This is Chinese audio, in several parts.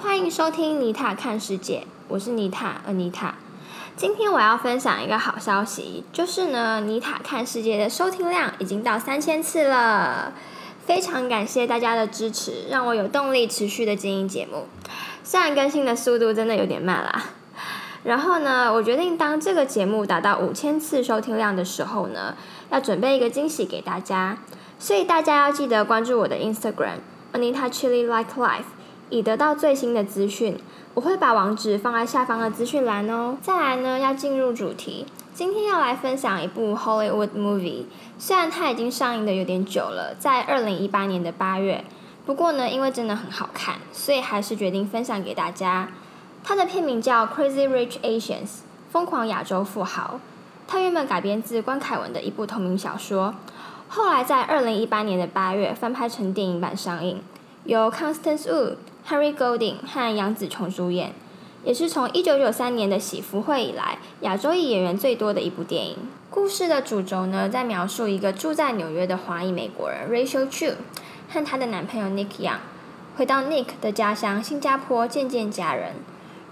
欢迎收听妮塔看世界，我是妮塔，呃，妮塔。今天我要分享一个好消息，就是呢，妮塔看世界的收听量已经到三千次了，非常感谢大家的支持，让我有动力持续的经营节目。虽然更新的速度真的有点慢啦，然后呢，我决定当这个节目达到五千次收听量的时候呢，要准备一个惊喜给大家，所以大家要记得关注我的 Instagram Anita Chili Like Life，以得到最新的资讯。我会把网址放在下方的资讯栏哦。再来呢，要进入主题，今天要来分享一部 Hollywood movie，虽然它已经上映的有点久了，在二零一八年的八月。不过呢，因为真的很好看，所以还是决定分享给大家。它的片名叫《Crazy Rich Asians》，疯狂亚洲富豪。它原本改编自关凯文的一部同名小说，后来在二零一八年的八月翻拍成电影版上映，由 Constance Wu、Harry Golding 和杨紫琼主演，也是从一九九三年的喜福会以来亚洲裔演员最多的一部电影。故事的主轴呢，在描述一个住在纽约的华裔美国人 Rachel Chu。和她的男朋友 Nick Young 回到 Nick 的家乡新加坡见见家人，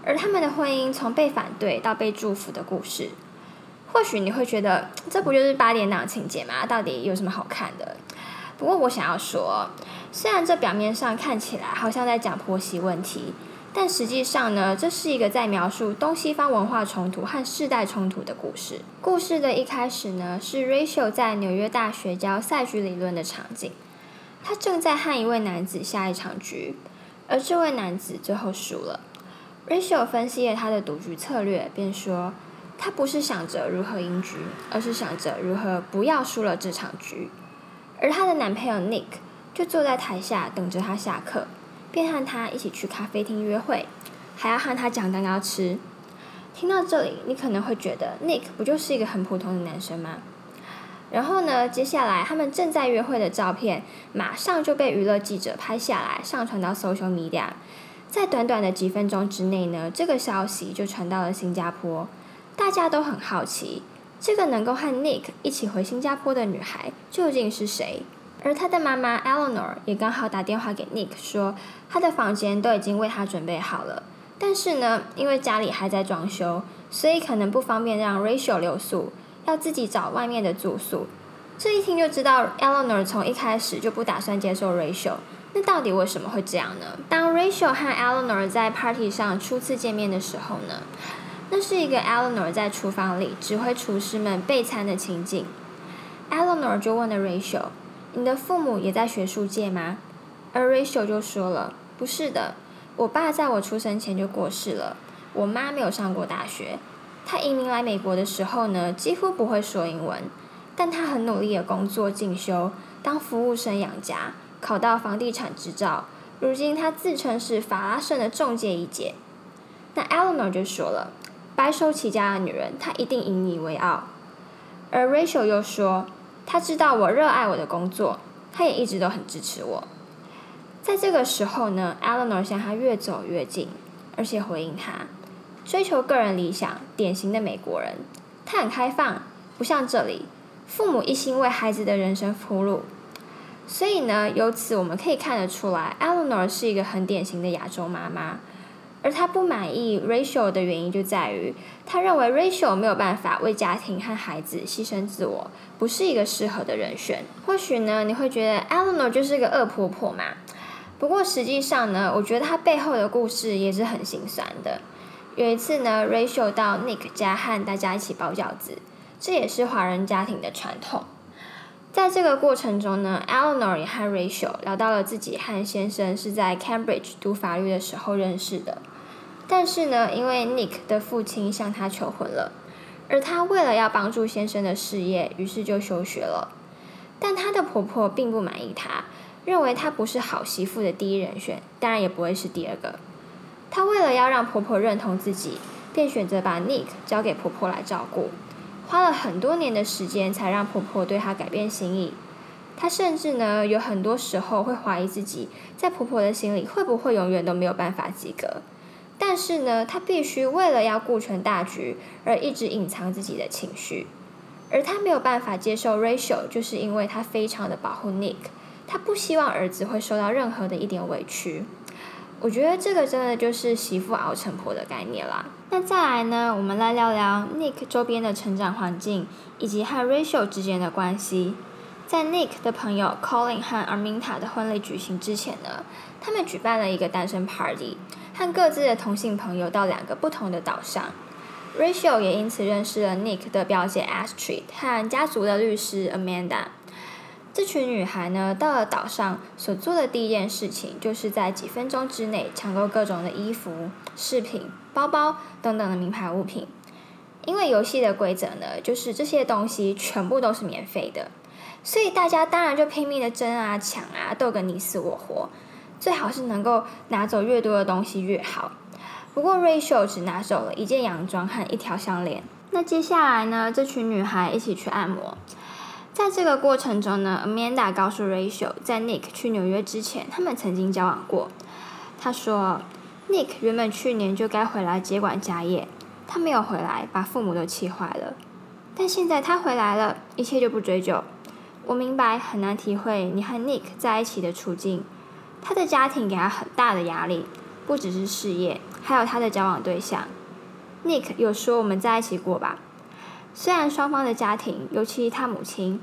而他们的婚姻从被反对到被祝福的故事。或许你会觉得这不就是八点档情节吗？到底有什么好看的？不过我想要说，虽然这表面上看起来好像在讲婆媳问题，但实际上呢，这是一个在描述东西方文化冲突和世代冲突的故事。故事的一开始呢，是 Rachel 在纽约大学教赛局理论的场景。他正在和一位男子下一场局，而这位男子最后输了。Rachel 分析了他的赌局策略，便说：“他不是想着如何赢局，而是想着如何不要输了这场局。”而她的男朋友 Nick 就坐在台下等着她下课，便和她一起去咖啡厅约会，还要和她讲蛋糕吃。听到这里，你可能会觉得 Nick 不就是一个很普通的男生吗？然后呢？接下来他们正在约会的照片，马上就被娱乐记者拍下来，上传到 social media。在短短的几分钟之内呢，这个消息就传到了新加坡。大家都很好奇，这个能够和 Nick 一起回新加坡的女孩究竟是谁？而他的妈妈 Eleanor 也刚好打电话给 Nick 说，他的房间都已经为他准备好了。但是呢，因为家里还在装修，所以可能不方便让 Rachel 留宿。要自己找外面的住宿，这一听就知道 Eleanor 从一开始就不打算接受 Rachel。那到底为什么会这样呢？当 Rachel 和 Eleanor 在 party 上初次见面的时候呢，那是一个 Eleanor 在厨房里指挥厨师们备餐的情景。Eleanor 就问了 Rachel：“ 你的父母也在学术界吗？”而 Rachel 就说了：“不是的，我爸在我出生前就过世了，我妈没有上过大学。”他移民来美国的时候呢，几乎不会说英文，但他很努力的工作进修，当服务生养家，考到房地产执照。如今他自称是法拉盛的中介一姐。那 Eleanor 就说了，白手起家的女人，她一定引以为傲。而 Rachel 又说，她知道我热爱我的工作，她也一直都很支持我。在这个时候呢，Eleanor 向他越走越近，而且回应他。追求个人理想，典型的美国人，他很开放，不像这里，父母一心为孩子的人生铺路。所以呢，由此我们可以看得出来，Eleanor 是一个很典型的亚洲妈妈。而她不满意 Rachel 的原因就在于，她认为 Rachel 没有办法为家庭和孩子牺牲自我，不是一个适合的人选。或许呢，你会觉得 Eleanor 就是个恶婆婆嘛？不过实际上呢，我觉得她背后的故事也是很心酸的。有一次呢，Rachel 到 Nick 家和大家一起包饺子，这也是华人家庭的传统。在这个过程中呢，Eleanor 也和 Rachel 聊到了自己和先生是在 Cambridge 读法律的时候认识的。但是呢，因为 Nick 的父亲向他求婚了，而他为了要帮助先生的事业，于是就休学了。但她的婆婆并不满意她，认为她不是好媳妇的第一人选，当然也不会是第二个。她为了要让婆婆认同自己，便选择把 Nick 交给婆婆来照顾，花了很多年的时间才让婆婆对她改变心意。她甚至呢，有很多时候会怀疑自己在婆婆的心里会不会永远都没有办法及格。但是呢，她必须为了要顾全大局而一直隐藏自己的情绪。而她没有办法接受 Rachel，就是因为她非常的保护 Nick，她不希望儿子会受到任何的一点委屈。我觉得这个真的就是媳妇熬成婆的概念啦。那再来呢，我们来聊聊 Nick 周边的成长环境，以及和 Rachel 之间的关系。在 Nick 的朋友 Colin 和 Arminta 的婚礼举行之前呢，他们举办了一个单身 party，和各自的同性朋友到两个不同的岛上。Rachel 也因此认识了 Nick 的表姐 Astrid 和家族的律师 Amanda。这群女孩呢，到了岛上所做的第一件事情，就是在几分钟之内抢购各种的衣服、饰品、包包等等的名牌物品。因为游戏的规则呢，就是这些东西全部都是免费的，所以大家当然就拼命的争啊、抢啊，斗个你死我活。最好是能够拿走越多的东西越好。不过 Rachel 只拿走了一件洋装和一条项链。那接下来呢，这群女孩一起去按摩。在这个过程中呢，Amanda 告诉 Rachel，在 Nick 去纽约之前，他们曾经交往过。他说，Nick 原本去年就该回来接管家业，他没有回来，把父母都气坏了。但现在他回来了，一切就不追究。我明白很难体会你和 Nick 在一起的处境。他的家庭给他很大的压力，不只是事业，还有他的交往对象。Nick 有说我们在一起过吧？虽然双方的家庭，尤其他母亲，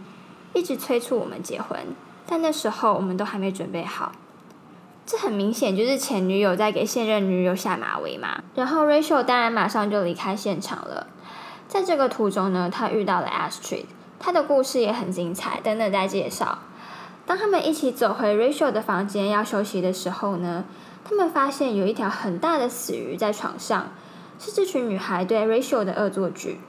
一直催促我们结婚，但那时候我们都还没准备好。这很明显就是前女友在给现任女友下马威嘛。然后 Rachel 当然马上就离开现场了。在这个途中呢，他遇到了 Astrid，他的故事也很精彩，等等再介绍。当他们一起走回 Rachel 的房间要休息的时候呢，他们发现有一条很大的死鱼在床上，是这群女孩对 Rachel 的恶作剧。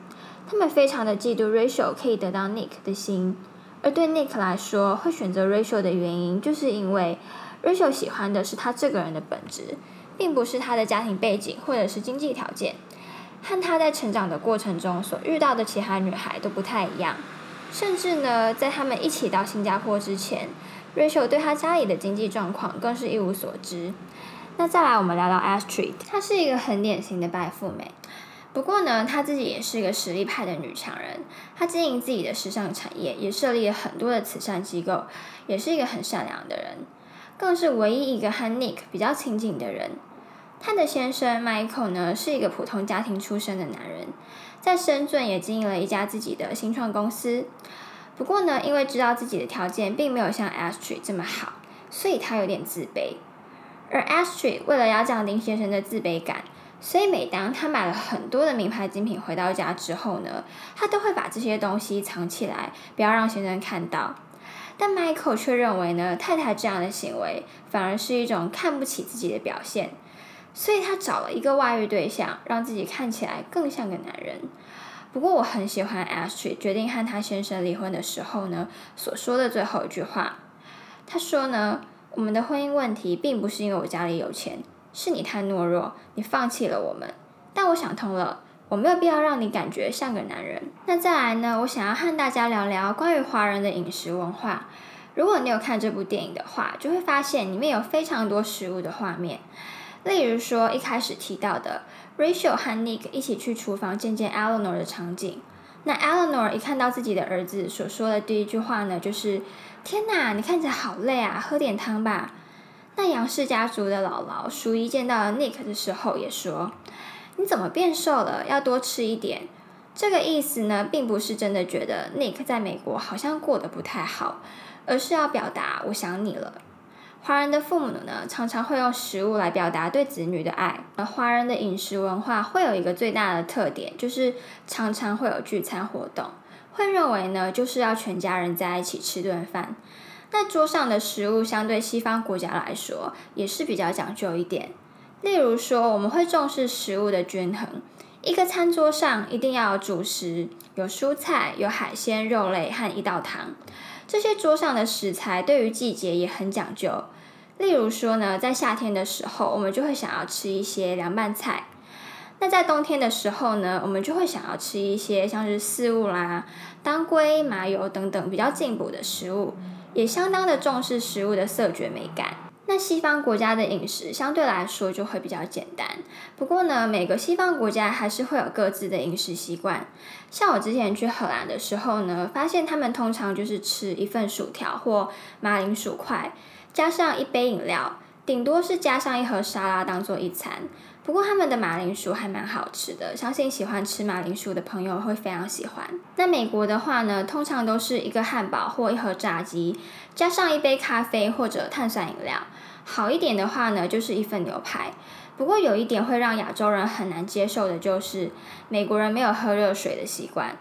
他们非常的嫉妒 Rachel 可以得到 Nick 的心，而对 Nick 来说，会选择 Rachel 的原因，就是因为 Rachel 喜欢的是他这个人的本质，并不是他的家庭背景或者是经济条件，和他在成长的过程中所遇到的其他女孩都不太一样。甚至呢，在他们一起到新加坡之前，Rachel 对他家里的经济状况更是一无所知。那再来，我们聊聊 Astrid，她是一个很典型的白富美。不过呢，她自己也是一个实力派的女强人。她经营自己的时尚产业，也设立了很多的慈善机构，也是一个很善良的人，更是唯一一个和 Nick 比较亲近的人。她的先生 Michael 呢，是一个普通家庭出身的男人，在深圳也经营了一家自己的新创公司。不过呢，因为知道自己的条件并没有像 Astrid 这么好，所以他有点自卑。而 Astrid 为了要降低先生的自卑感。所以，每当他买了很多的名牌精品回到家之后呢，他都会把这些东西藏起来，不要让先生看到。但 Michael 却认为呢，太太这样的行为反而是一种看不起自己的表现，所以他找了一个外遇对象，让自己看起来更像个男人。不过，我很喜欢 Astrid 决定和他先生离婚的时候呢，所说的最后一句话。他说呢，我们的婚姻问题并不是因为我家里有钱。是你太懦弱，你放弃了我们。但我想通了，我没有必要让你感觉像个男人。那再来呢？我想要和大家聊聊关于华人的饮食文化。如果你有看这部电影的话，就会发现里面有非常多食物的画面。例如说一开始提到的 Rachel 和 Nick 一起去厨房见见 Eleanor 的场景。那 Eleanor 一看到自己的儿子所说的第一句话呢，就是“天哪，你看起来好累啊，喝点汤吧。”那杨氏家族的姥姥淑姨见到 Nick 的时候，也说：“你怎么变瘦了？要多吃一点。”这个意思呢，并不是真的觉得 Nick 在美国好像过得不太好，而是要表达“我想你了”。华人的父母呢，常常会用食物来表达对子女的爱。而华人的饮食文化会有一个最大的特点，就是常常会有聚餐活动，会认为呢，就是要全家人在一起吃顿饭。那桌上的食物相对西方国家来说，也是比较讲究一点。例如说，我们会重视食物的均衡，一个餐桌上一定要有主食，有蔬菜、有海鲜、肉类和一道汤。这些桌上的食材对于季节也很讲究。例如说呢，在夏天的时候，我们就会想要吃一些凉拌菜；那在冬天的时候呢，我们就会想要吃一些像是四物啦、当归、麻油等等比较进补的食物。也相当的重视食物的色觉美感。那西方国家的饮食相对来说就会比较简单，不过呢，每个西方国家还是会有各自的饮食习惯。像我之前去荷兰的时候呢，发现他们通常就是吃一份薯条或马铃薯块，加上一杯饮料，顶多是加上一盒沙拉当做一餐。不过他们的马铃薯还蛮好吃的，相信喜欢吃马铃薯的朋友会非常喜欢。那美国的话呢，通常都是一个汉堡或一盒炸鸡，加上一杯咖啡或者碳酸饮料。好一点的话呢，就是一份牛排。不过有一点会让亚洲人很难接受的，就是美国人没有喝热水的习惯。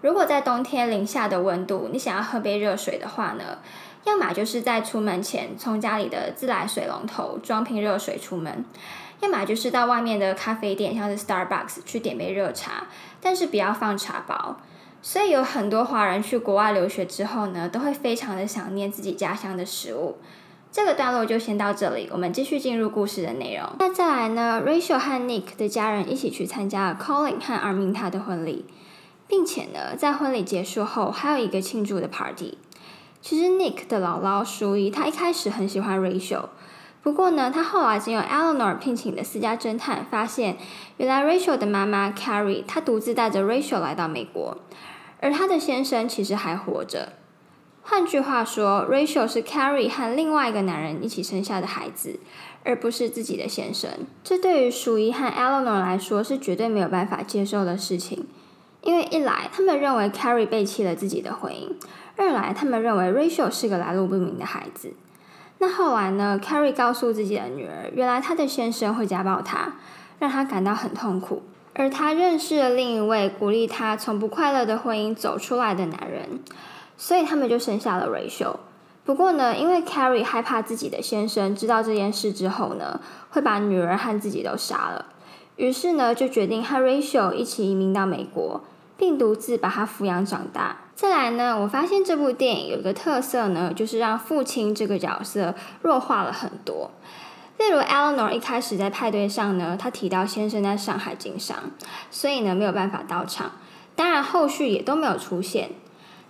如果在冬天零下的温度，你想要喝杯热水的话呢，要么就是在出门前从家里的自来水龙头装瓶热水出门。要么就是到外面的咖啡店，像是 Starbucks 去点杯热茶，但是不要放茶包。所以有很多华人去国外留学之后呢，都会非常的想念自己家乡的食物。这个段落就先到这里，我们继续进入故事的内容。那再来呢，Rachel 和 Nick 的家人一起去参加了 Colin 和 Arminta 的婚礼，并且呢，在婚礼结束后还有一个庆祝的 party。其实 Nick 的姥姥淑仪，她一开始很喜欢 Rachel。不过呢，他后来经由 Eleanor 聘请的私家侦探发现，原来 Rachel 的妈妈 Carrie 她独自带着 Rachel 来到美国，而她的先生其实还活着。换句话说，Rachel 是 Carrie 和另外一个男人一起生下的孩子，而不是自己的先生。这对于淑仪和 Eleanor 来说是绝对没有办法接受的事情，因为一来他们认为 Carrie 背弃了自己的婚姻，二来他们认为 Rachel 是个来路不明的孩子。那后来呢？Carrie 告诉自己的女儿，原来她的先生会家暴她，让她感到很痛苦。而她认识了另一位鼓励她从不快乐的婚姻走出来的男人，所以他们就生下了 Rachel。不过呢，因为 Carrie 害怕自己的先生知道这件事之后呢，会把女儿和自己都杀了，于是呢，就决定和 Rachel 一起移民到美国。并独自把她抚养长大。再来呢，我发现这部电影有一个特色呢，就是让父亲这个角色弱化了很多。例如，Eleanor 一开始在派对上呢，他提到先生在上海经商，所以呢没有办法到场。当然，后续也都没有出现。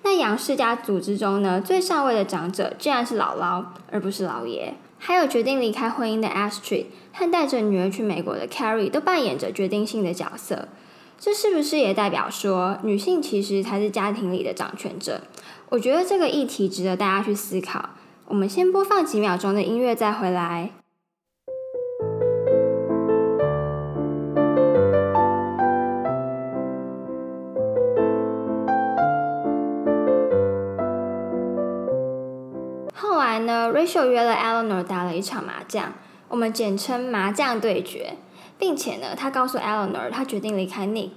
那杨氏家族之中呢，最上位的长者竟然是姥姥，而不是姥爷。还有决定离开婚姻的 Astrid 和带着女儿去美国的 Carrie 都扮演着决定性的角色。这是不是也代表说，女性其实才是家庭里的掌权者？我觉得这个议题值得大家去思考。我们先播放几秒钟的音乐，再回来。后来呢，Rachel 约了 Eleanor 打了一场麻将，我们简称麻将对决。并且呢，他告诉 Eleanor，他决定离开 Nick。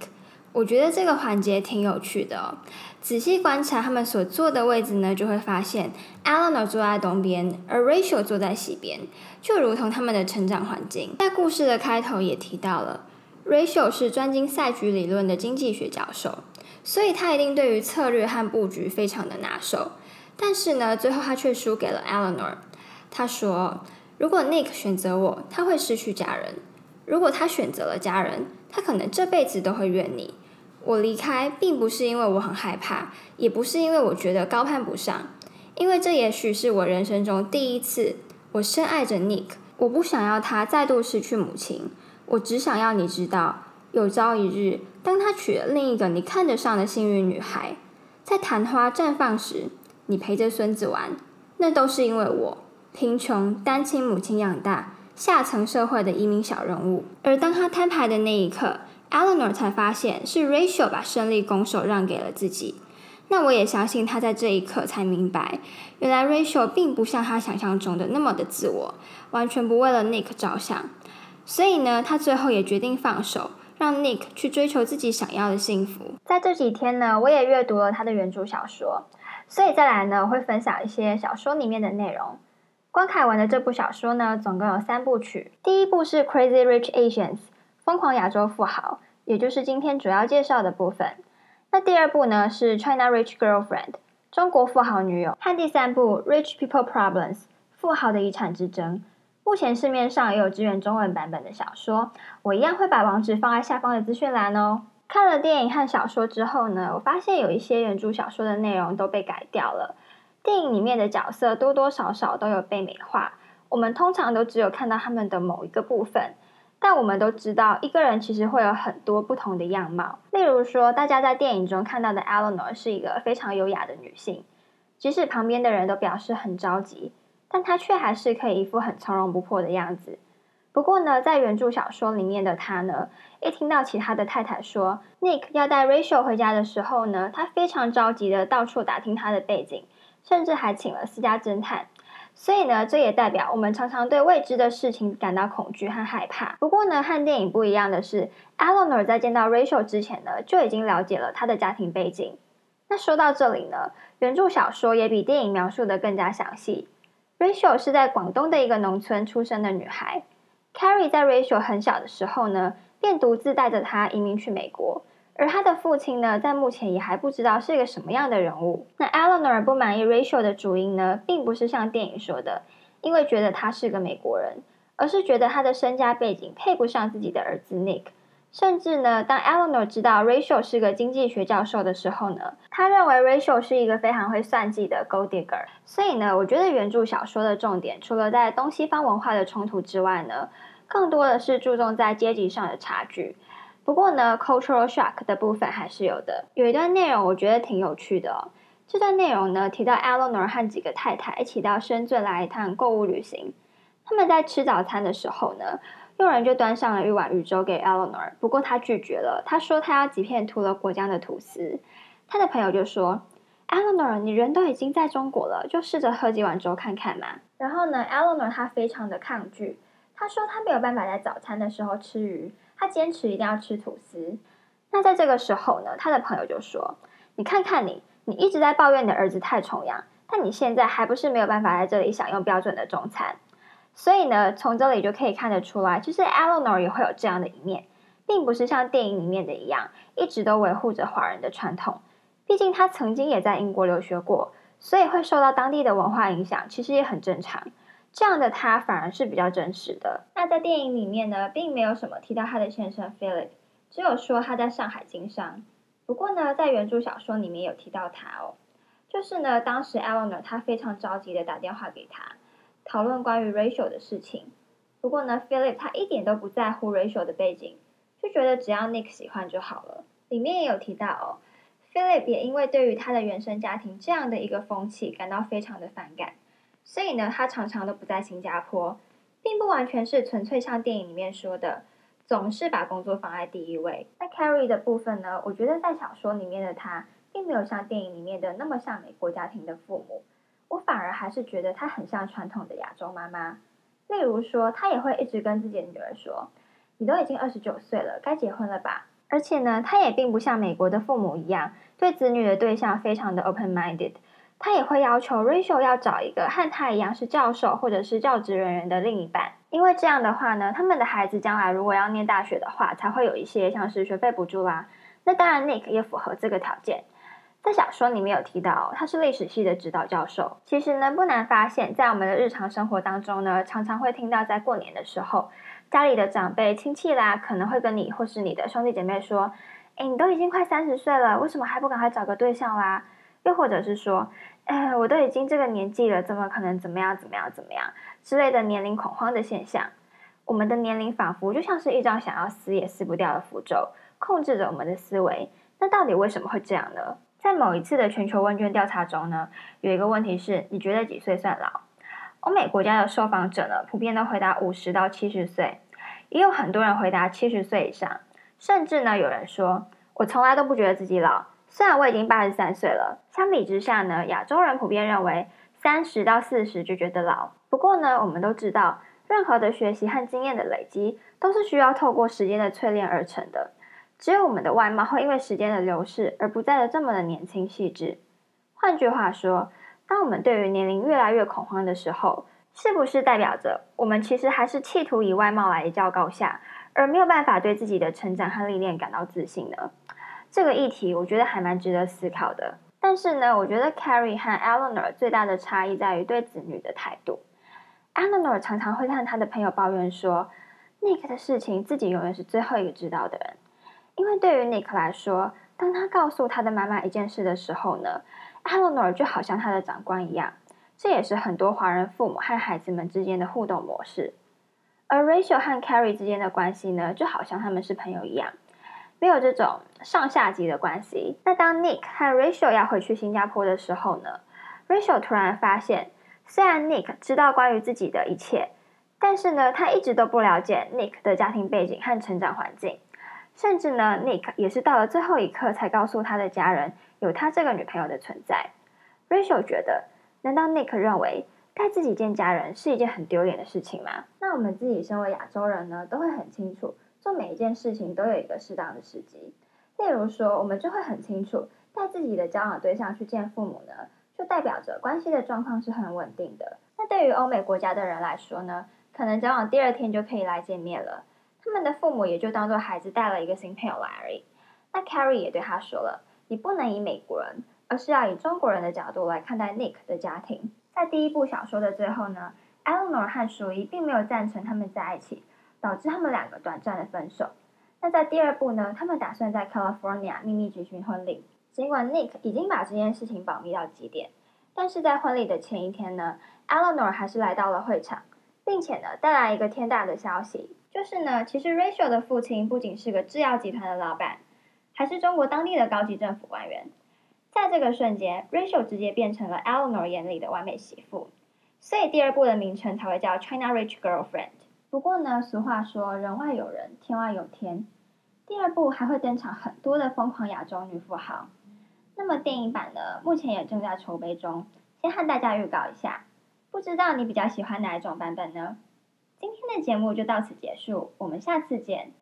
我觉得这个环节挺有趣的哦。仔细观察他们所坐的位置呢，就会发现 Eleanor 坐在东边，而 Rachel 坐在西边，就如同他们的成长环境。在故事的开头也提到了，Rachel 是专精赛局理论的经济学教授，所以他一定对于策略和布局非常的拿手。但是呢，最后他却输给了 Eleanor。他说：“如果 Nick 选择我，他会失去家人。”如果他选择了家人，他可能这辈子都会怨你。我离开，并不是因为我很害怕，也不是因为我觉得高攀不上，因为这也许是我人生中第一次，我深爱着 Nick。我不想要他再度失去母亲，我只想要你知道，有朝一日，当他娶了另一个你看得上的幸运女孩，在昙花绽放时，你陪着孙子玩，那都是因为我贫穷单亲母亲养大。下层社会的移民小人物，而当他摊牌的那一刻，Eleanor 才发现是 Rachel 把胜利拱手让给了自己。那我也相信他在这一刻才明白，原来 Rachel 并不像他想象中的那么的自我，完全不为了 Nick 着想。所以呢，他最后也决定放手，让 Nick 去追求自己想要的幸福。在这几天呢，我也阅读了他的原著小说，所以再来呢，我会分享一些小说里面的内容。关凯文的这部小说呢，总共有三部曲。第一部是《Crazy Rich Asians》疯狂亚洲富豪，也就是今天主要介绍的部分。那第二部呢是《China Rich Girlfriend》中国富豪女友，和第三部《Rich People Problems》富豪的遗产之争。目前市面上也有支援中文版本的小说，我一样会把网址放在下方的资讯栏哦。看了电影和小说之后呢，我发现有一些原著小说的内容都被改掉了。电影里面的角色多多少少都有被美化，我们通常都只有看到他们的某一个部分。但我们都知道，一个人其实会有很多不同的样貌。例如说，大家在电影中看到的 Eleanor 是一个非常优雅的女性，即使旁边的人都表示很着急，但她却还是可以一副很从容不迫的样子。不过呢，在原著小说里面的她呢，一听到其他的太太说 Nick 要带 Rachel 回家的时候呢，她非常着急的到处打听他的背景，甚至还请了私家侦探。所以呢，这也代表我们常常对未知的事情感到恐惧和害怕。不过呢，和电影不一样的是，Eleanor 在见到 Rachel 之前呢，就已经了解了他的家庭背景。那说到这里呢，原著小说也比电影描述的更加详细。Rachel 是在广东的一个农村出生的女孩。Carrie 在 Rachel 很小的时候呢，便独自带着她移民去美国。而他的父亲呢，在目前也还不知道是一个什么样的人物。那 Eleanor 不满意 Rachel 的主因呢，并不是像电影说的，因为觉得他是个美国人，而是觉得他的身家背景配不上自己的儿子 Nick。甚至呢，当 Eleanor 知道 Rachel 是个经济学教授的时候呢，他认为 Rachel 是一个非常会算计的 Gold Digger。所以呢，我觉得原著小说的重点，除了在东西方文化的冲突之外呢，更多的是注重在阶级上的差距。不过呢，cultural shock 的部分还是有的。有一段内容我觉得挺有趣的哦。这段内容呢提到 Eleanor 和几个太太一起到深圳来一趟购物旅行。他们在吃早餐的时候呢，佣人就端上了一碗鱼粥给 Eleanor，不过他拒绝了。他说他要几片涂了果酱的吐司。他的朋友就说：“Eleanor，你人都已经在中国了，就试着喝几碗粥看看嘛。”然后呢，Eleanor 她非常的抗拒。他说他没有办法在早餐的时候吃鱼。他坚持一定要吃吐司。那在这个时候呢，他的朋友就说：“你看看你，你一直在抱怨你的儿子太崇洋，但你现在还不是没有办法在这里享用标准的中餐。”所以呢，从这里就可以看得出来，其实 Eleanor 也会有这样的一面，并不是像电影里面的一样，一直都维护着华人的传统。毕竟他曾经也在英国留学过，所以会受到当地的文化影响，其实也很正常。这样的他反而是比较真实的。那在电影里面呢，并没有什么提到他的先生 Philip，只有说他在上海经商。不过呢，在原著小说里面有提到他哦，就是呢，当时 Eleanor 他非常着急的打电话给他，讨论关于 Rachel 的事情。不过呢，Philip 他一点都不在乎 Rachel 的背景，就觉得只要 Nick 喜欢就好了。里面也有提到哦，Philip 也因为对于他的原生家庭这样的一个风气感到非常的反感。所以呢，他常常都不在新加坡，并不完全是纯粹像电影里面说的，总是把工作放在第一位。那 Carrie 的部分呢，我觉得在小说里面的他，并没有像电影里面的那么像美国家庭的父母，我反而还是觉得他很像传统的亚洲妈妈。例如说，他也会一直跟自己的女儿说：“你都已经二十九岁了，该结婚了吧？”而且呢，他也并不像美国的父母一样，对子女的对象非常的 open-minded。他也会要求 Rachel 要找一个和他一样是教授或者是教职人员的另一半，因为这样的话呢，他们的孩子将来如果要念大学的话，才会有一些像是学费补助啦。那当然，Nick 也符合这个条件。在小说里面有提到，他是历史系的指导教授。其实呢，不难发现，在我们的日常生活当中呢，常常会听到在过年的时候，家里的长辈亲戚啦，可能会跟你或是你的兄弟姐妹说：“哎，你都已经快三十岁了，为什么还不赶快找个对象啦？”又或者是说，哎，我都已经这个年纪了，怎么可能怎么样怎么样怎么样之类的年龄恐慌的现象？我们的年龄仿佛就像是一张想要撕也撕不掉的符咒，控制着我们的思维。那到底为什么会这样呢？在某一次的全球问卷调查中呢，有一个问题是：你觉得几岁算老？欧美国家的受访者呢，普遍都回答五十到七十岁，也有很多人回答七十岁以上，甚至呢，有人说我从来都不觉得自己老。虽然我已经八十三岁了，相比之下呢，亚洲人普遍认为三十到四十就觉得老。不过呢，我们都知道，任何的学习和经验的累积都是需要透过时间的淬炼而成的。只有我们的外貌会因为时间的流逝而不再的这么的年轻细致。换句话说，当我们对于年龄越来越恐慌的时候，是不是代表着我们其实还是企图以外貌来一较高下，而没有办法对自己的成长和历练感到自信呢？这个议题我觉得还蛮值得思考的，但是呢，我觉得 Carrie 和 Eleanor 最大的差异在于对子女的态度。Eleanor 常常会和他的朋友抱怨说，Nick 的事情自己永远是最后一个知道的人，因为对于 Nick 来说，当他告诉他的妈妈一件事的时候呢，Eleanor 就好像他的长官一样，这也是很多华人父母和孩子们之间的互动模式。而 Rachel 和 Carrie 之间的关系呢，就好像他们是朋友一样，没有这种上下级的关系。那当 Nick 和 Rachel 要回去新加坡的时候呢，Rachel 突然发现，虽然 Nick 知道关于自己的一切，但是呢，他一直都不了解 Nick 的家庭背景和成长环境，甚至呢，Nick 也是到了最后一刻才告诉他的家人有他这个女朋友的存在。Rachel 觉得，难道 Nick 认为？带自己见家人是一件很丢脸的事情吗？那我们自己身为亚洲人呢，都会很清楚，做每一件事情都有一个适当的时机。例如说，我们就会很清楚，带自己的交往对象去见父母呢，就代表着关系的状况是很稳定的。那对于欧美国家的人来说呢，可能交往第二天就可以来见面了，他们的父母也就当做孩子带了一个新朋友来而已。那 Carrie 也对他说了，你不能以美国人，而是要以中国人的角度来看待 Nick 的家庭。在第一部小说的最后呢，Eleanor 和舒伊并没有赞成他们在一起，导致他们两个短暂的分手。那在第二部呢，他们打算在 California 秘密举行婚礼。尽管 Nick 已经把这件事情保密到极点，但是在婚礼的前一天呢，Eleanor 还是来到了会场，并且呢带来一个天大的消息，就是呢，其实 Rachel 的父亲不仅是个制药集团的老板，还是中国当地的高级政府官员。在这个瞬间，Rachel 直接变成了 Eleanor 眼里的完美媳妇，所以第二部的名称才会叫 China Rich Girlfriend。不过呢，俗话说人外有人，天外有天，第二部还会登场很多的疯狂亚洲女富豪。那么电影版呢，目前也正在筹备中，先和大家预告一下，不知道你比较喜欢哪一种版本呢？今天的节目就到此结束，我们下次见。